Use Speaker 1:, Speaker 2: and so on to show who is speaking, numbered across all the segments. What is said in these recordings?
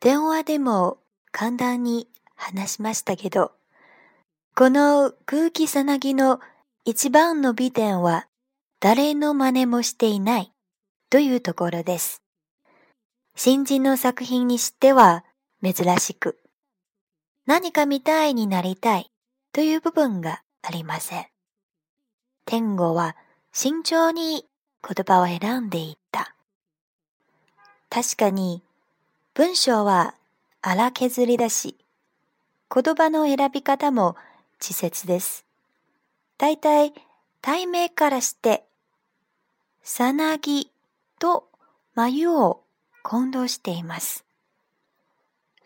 Speaker 1: 電話でも簡単に話しましたけど、この空気さなぎの一番の美点は誰の真似もしていないというところです。新人の作品にしては珍しく、何か見たいになりたいという部分がありません。天狗は慎重に言葉を選んでいった。確かに文章は荒削りだし、言葉の選び方も稚拙です。大体、題名からして、さなぎと眉を混同しています。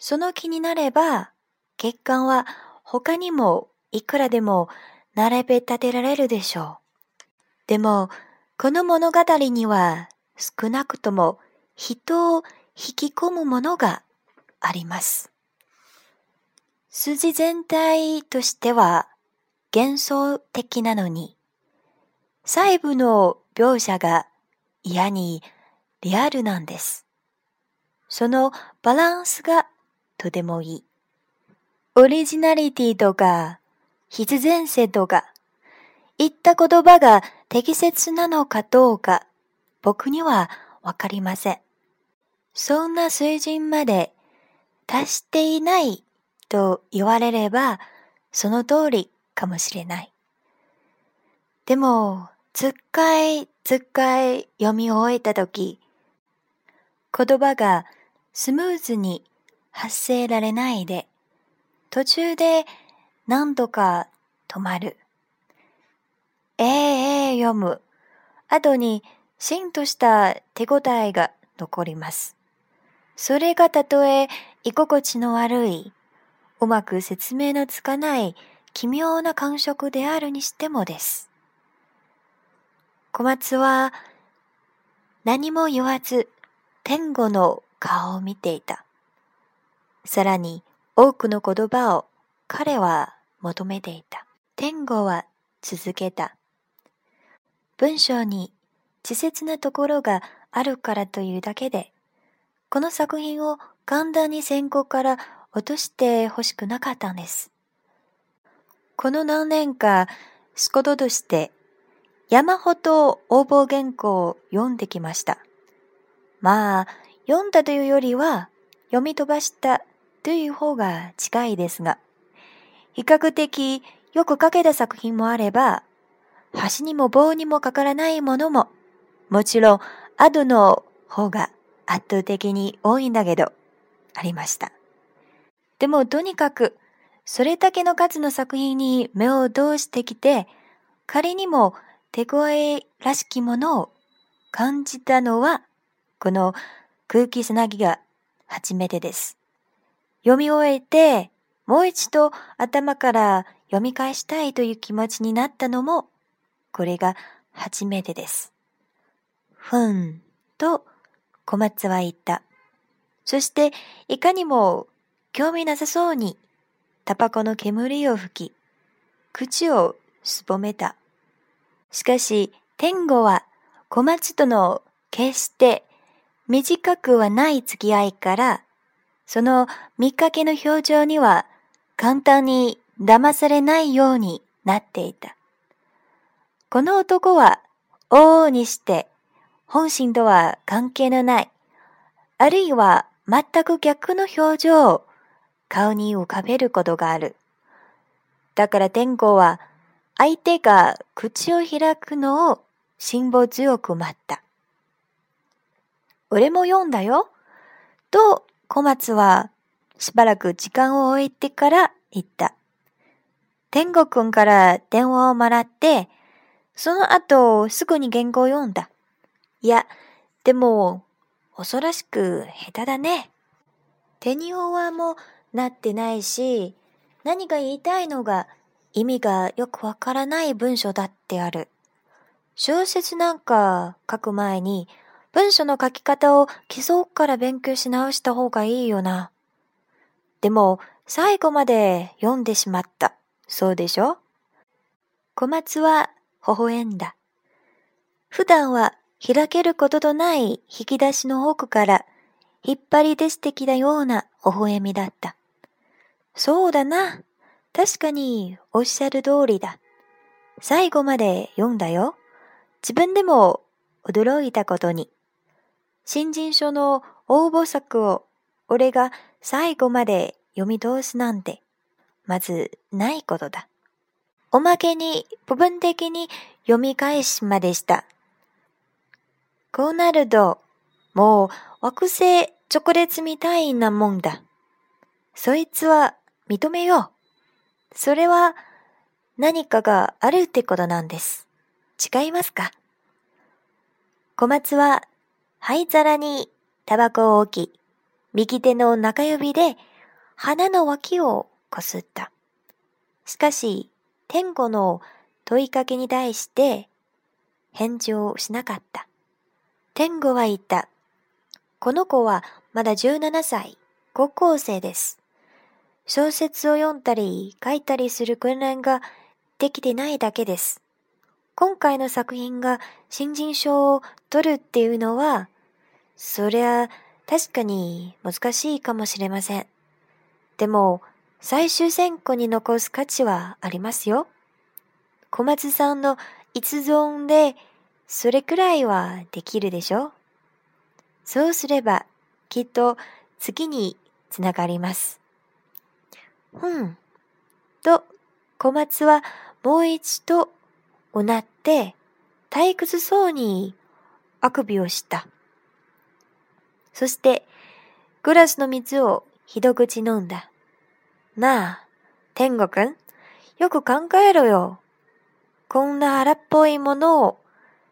Speaker 1: その気になれば、血管は他にもいくらでも並べ立てられるでしょう。でも、この物語には少なくとも人を引き込むものがあります。筋全体としては幻想的なのに、細部の描写が嫌にリアルなんです。そのバランスがとてもいい。オリジナリティとか必然性とか言った言葉が適切なのかどうか僕にはわかりません。そんな水準まで達していないと言われれば、その通りかもしれない。でも、つっかいつっかい読み終えたとき、言葉がスムーズに発せられないで、途中で何度か止まる。ええええ読む。後にしんとした手応えが残ります。それがたとえ居心地の悪い、うまく説明のつかない奇妙な感触であるにしてもです。小松は何も言わず天狗の顔を見ていた。さらに多くの言葉を彼は求めていた。天狗は続けた。文章に稚拙なところがあるからというだけでこの作品を簡単に先行から落としてほしくなかったんです。この何年か仕事として山ほど応募原稿を読んできました。まあ、読んだというよりは読み飛ばしたという方が近いですが、比較的よく書けた作品もあれば、橋にも棒にもかからないものも、もちろん、アドの方が圧倒的に多いんだけど、ありました。でもとにかく、それだけの数の作品に目を通してきて、仮にも手声らしきものを感じたのは、この空気つなぎが初めてです。読み終えて、もう一度頭から読み返したいという気持ちになったのも、これが初めてです。ふんと小松は言った。そして、いかにも興味なさそうに、タバコの煙を吹き、口をすぼめた。しかし、天狗は小松との決して短くはない付き合いから、その見かけの表情には簡単に騙されないようになっていた。この男は往々にして本心とは関係のない、あるいは全く逆の表情を顔に浮かべることがある。だから天候は相手が口を開くのを辛抱強く待った。俺も読んだよ。と小松はしばらく時間を置いてから言った。天狗くんから電話をもらって、その後すぐに原稿を読んだ。いや、でも、恐ろしく下手だね。手にはもなってないし、何が言いたいのが意味がよくわからない文章だってある。小説なんか書く前に文章の書き方を基礎から勉強し直した方がいいよな。でも最後まで読んでしまった。そうでしょ？小松は微笑んだ。普段は開けることのない引き出しの奥から引っ張り出してきたような微笑みだった。そうだな。確かにおっしゃる通りだ。最後まで読んだよ。自分でも驚いたことに。新人書の応募作を俺が最後まで読み通すなんて、まずないことだ。おまけに部分的に読み返しまでした。こうなると、もう惑星直列みたいなもんだ。そいつは認めよう。それは何かがあるってことなんです。違いますか？小松は灰皿にタバコを置き、右手の中指で鼻の脇をこすった。しかし、天狗の問いかけに対して返事をしなかった。天狗は言った。この子はまだ17歳、高校生です。小説を読んだり書いたりする訓練ができてないだけです。今回の作品が新人賞を取るっていうのは、そりゃ確かに難しいかもしれません。でも、最終選考に残す価値はありますよ。小松さんの一存で、それくらいはできるでしょ？そうすれば、きっと次につながります。ふん。と、小松はもう一度うなって退屈そうにあくびをした。そして、グラスの水を一口飲んだ。なあ、天狗くん、よく考えろよ。こんな荒っぽいものを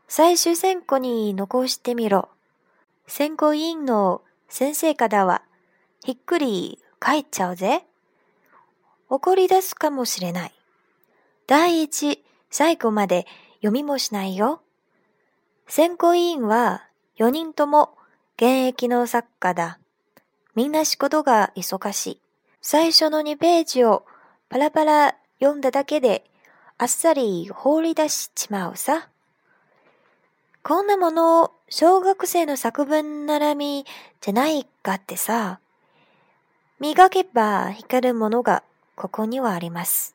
Speaker 1: 最終選考に残してみろ。選考委員の先生方は、ひっくり帰っちゃうぜ。怒り出すかもしれない。第一、最後まで読みもしないよ。選考委員は4人とも現役の作家だ。みんな仕事が忙しい。最初の2ページをパラパラ読んだだけであっさり放り出しちまうさ。こんなもの小学生の作文並みじゃないかってさ。磨けば光るものがここにはあります。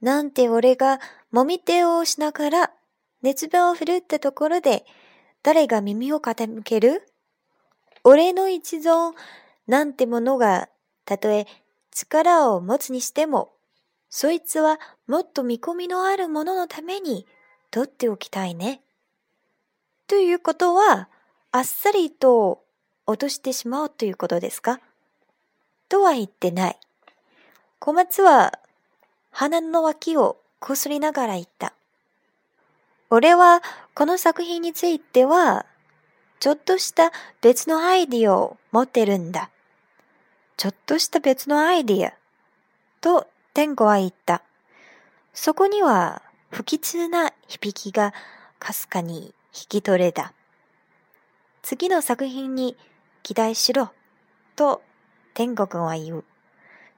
Speaker 1: なんて俺がもみ手をしながら熱弁を振るったところで誰が耳を傾ける？俺の一存なんてものがたとえ力を持つにしてもそいつはもっと見込みのあるもののために取っておきたいね。ということは、あっさりと落としてしまおうということですか？とは言ってない。小松は鼻の脇をこすりながら言った。俺はこの作品については、ちょっとした別のアイディアを持ってるんだ。ちょっとした別のアイディア。と天狗は言った。そこには不吉な響きがかすかに引き取れた。次の作品に期待しろ、と天狗くんは言う。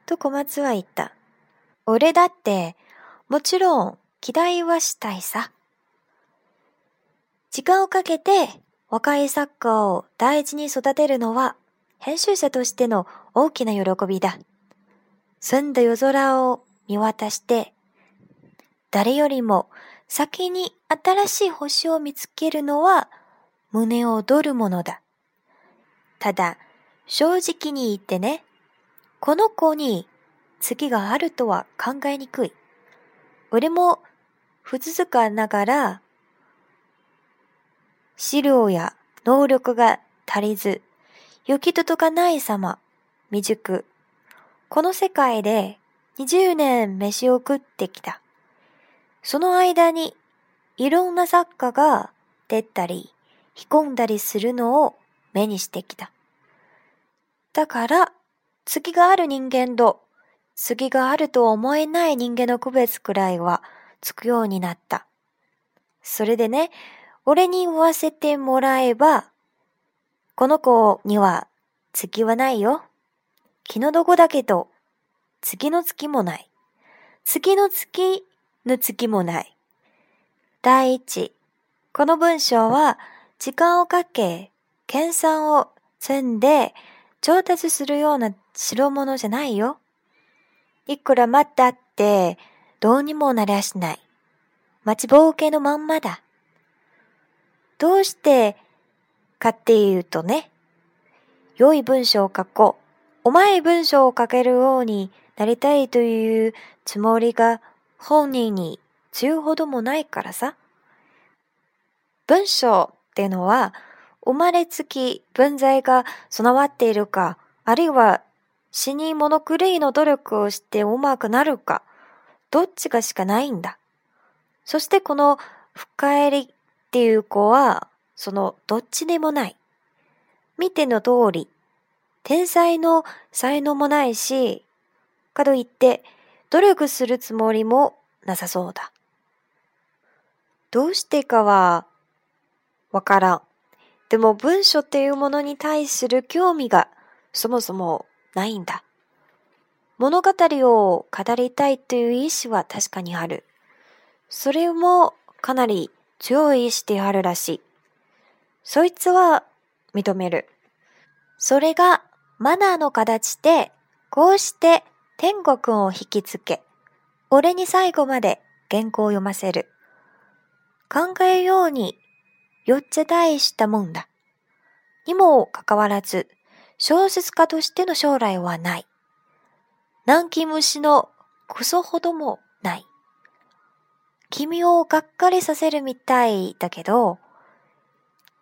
Speaker 1: と小松は言った。俺だって、もちろん期待はしたいさ。時間をかけて若い作家を大事に育てるのは編集者としての大きな喜びだ。澄んだ夜空を見渡して、誰よりも先に新しい星を見つけるのは胸を躍るものだ。ただ、正直に言ってね、この子に月があるとは考えにくい。俺も、不続かながら、資料や能力が足りず、行き届かない様、未熟。この世界で20年飯を食ってきた。その間にいろんな作家が出たり、引込んだりするのを目にしてきた。だから、月がある人間と月があると思えない人間の区別くらいはつくようになった。それでね、俺に言わせてもらえば、この子には月はないよ。気の毒だけど、月の月もない。月の月の月もない。第一、この文章は時間をかけ、計算を積んで調達するような代物じゃないよ。いくら待ったってどうにもなりゃしない。待ちぼうけのまんまだ。どうしてかっていうとね、良い文章を書こう。うまい文章を書けるようになりたいというつもりが本人に強うほどもないからさ。文章ってのは生まれつき文在が備わっているか、あるいは死に物狂いの努力をしてうまくなるか、どっちかしかないんだ。そしてこの深入りっていう子は、そのどっちでもない。見ての通り、天才の才能もないし、かといって努力するつもりもなさそうだ。どうしてかはわからん。でも文書っていうものに対する興味がそもそもないんだ。物語を語りたいという意志は確かにある。それもかなり強い意志であるらしい。そいつは認める。それがマナーの形で、こうして天国を引きつけ、俺に最後まで原稿を読ませる。考えようによっちゃ大したもんだ。にもかかわらず、小説家としての将来はない。南紀虫のクソほどもない。君をがっかりさせるみたいだけど、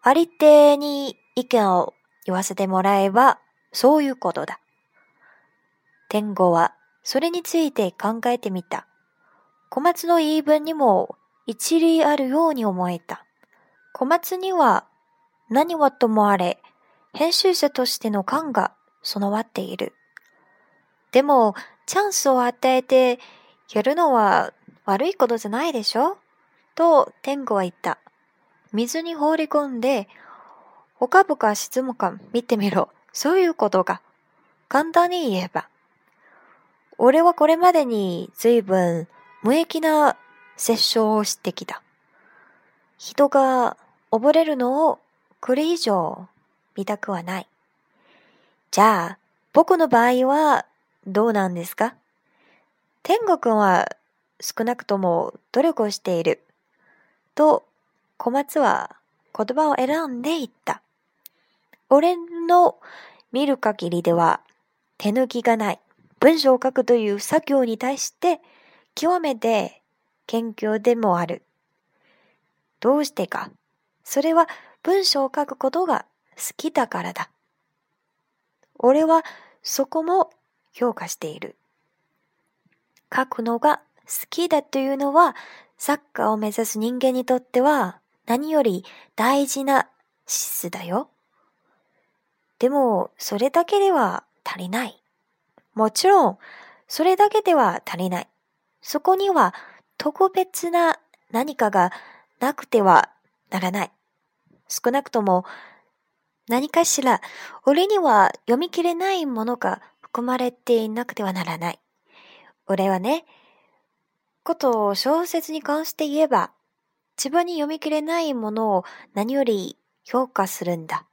Speaker 1: ありてに意見を言わせてもらえば、そういうことだ。天狗はそれについて考えてみた。小松の言い分にも一理あるように思えた。小松には何はともあれ、編集者としての感が備わっている。でも、チャンスを与えてやるのは悪いことじゃないでしょ？と天狗は言った。水に放り込んで、ほかぶか沈むか見てみろ。そういうことが。簡単に言えば。俺はこれまでに随分無益な殺傷をしてきた。人が溺れるのをこれ以上見たくはない。じゃあ、僕の場合はどうなんですか？天狗くんは少なくとも努力をしている。と、小松は言葉を選んで言った。俺の見る限りでは手抜きがない。文章を書くという作業に対して極めて謙虚でもある。どうしてか。それは文章を書くことが好きだからだ。俺はそこも評価している。書くのが好きだというのは、サッカーを目指す人間にとっては何より大事な資質だよ。でも、それだけでは足りない。もちろん、それだけでは足りない。そこには特別な何かがなくてはならない。少なくとも何かしら俺には読み切れないものが含まれていなくてはならない。俺はね、ことを小説に関して言えば、自分に読み切れないものを何より評価するんだ。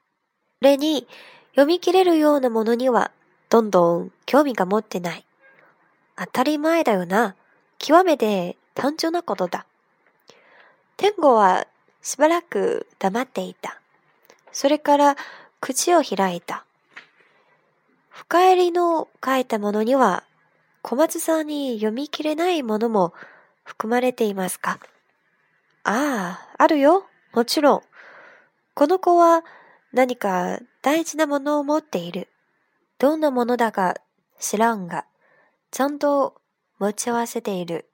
Speaker 1: 俺に読み切れるようなものにはどんどん興味が持ってない。当たり前だよな。極めて単純なことだ。天狗はしばらく黙っていた。それから口を開いた。深入りの書いたものには小松さんに読み切れないものも含まれていますか？ああ、あるよ。もちろん。この子は何か大事なものを持っている。どんなものだか知らんが、ちゃんと持ち合わせている。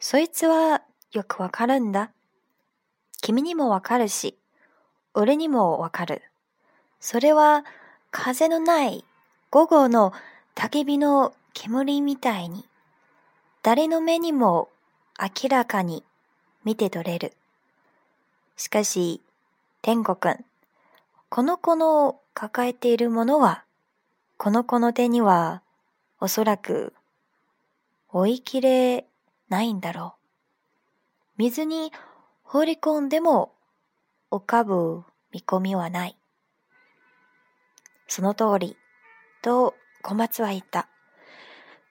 Speaker 1: そいつはよくわかるんだ。君にもわかるし、俺にもわかる。それは風のない午後の焚き火の煙みたいに、誰の目にも明らかに見て取れる。しかし、天狗くん、この子の抱えているものは、この子の手には、おそらく、追いきれないんだろう。水に放り込んでも浮かぶ見込みはない。その通り、と小松は言った。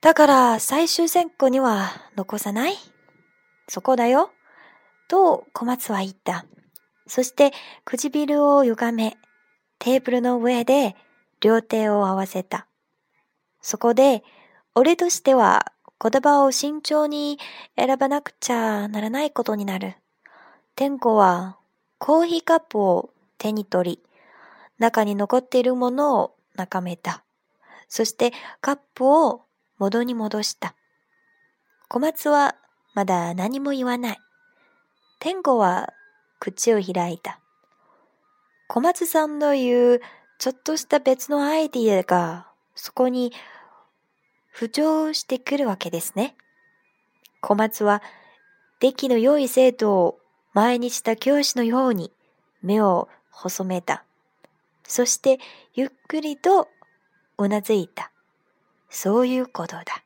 Speaker 1: だから最終選考には残さない？そこだよ。と小松は言った。そして唇を歪め、テーブルの上で両手を合わせた。そこで、俺としては言葉を慎重に選ばなくちゃならないことになる。天子はコーヒーカップを手に取り、中に残っているものを眺めた。そしてカップを元に戻した。小松はまだ何も言わない。天子は口を開いた。小松さんの言うちょっとした別のアイディアがそこに浮上してくるわけですね。小松は出来の良い生徒を前にした教師のように目を細めた。そしてゆっくりとうなずいた。そういうことだ。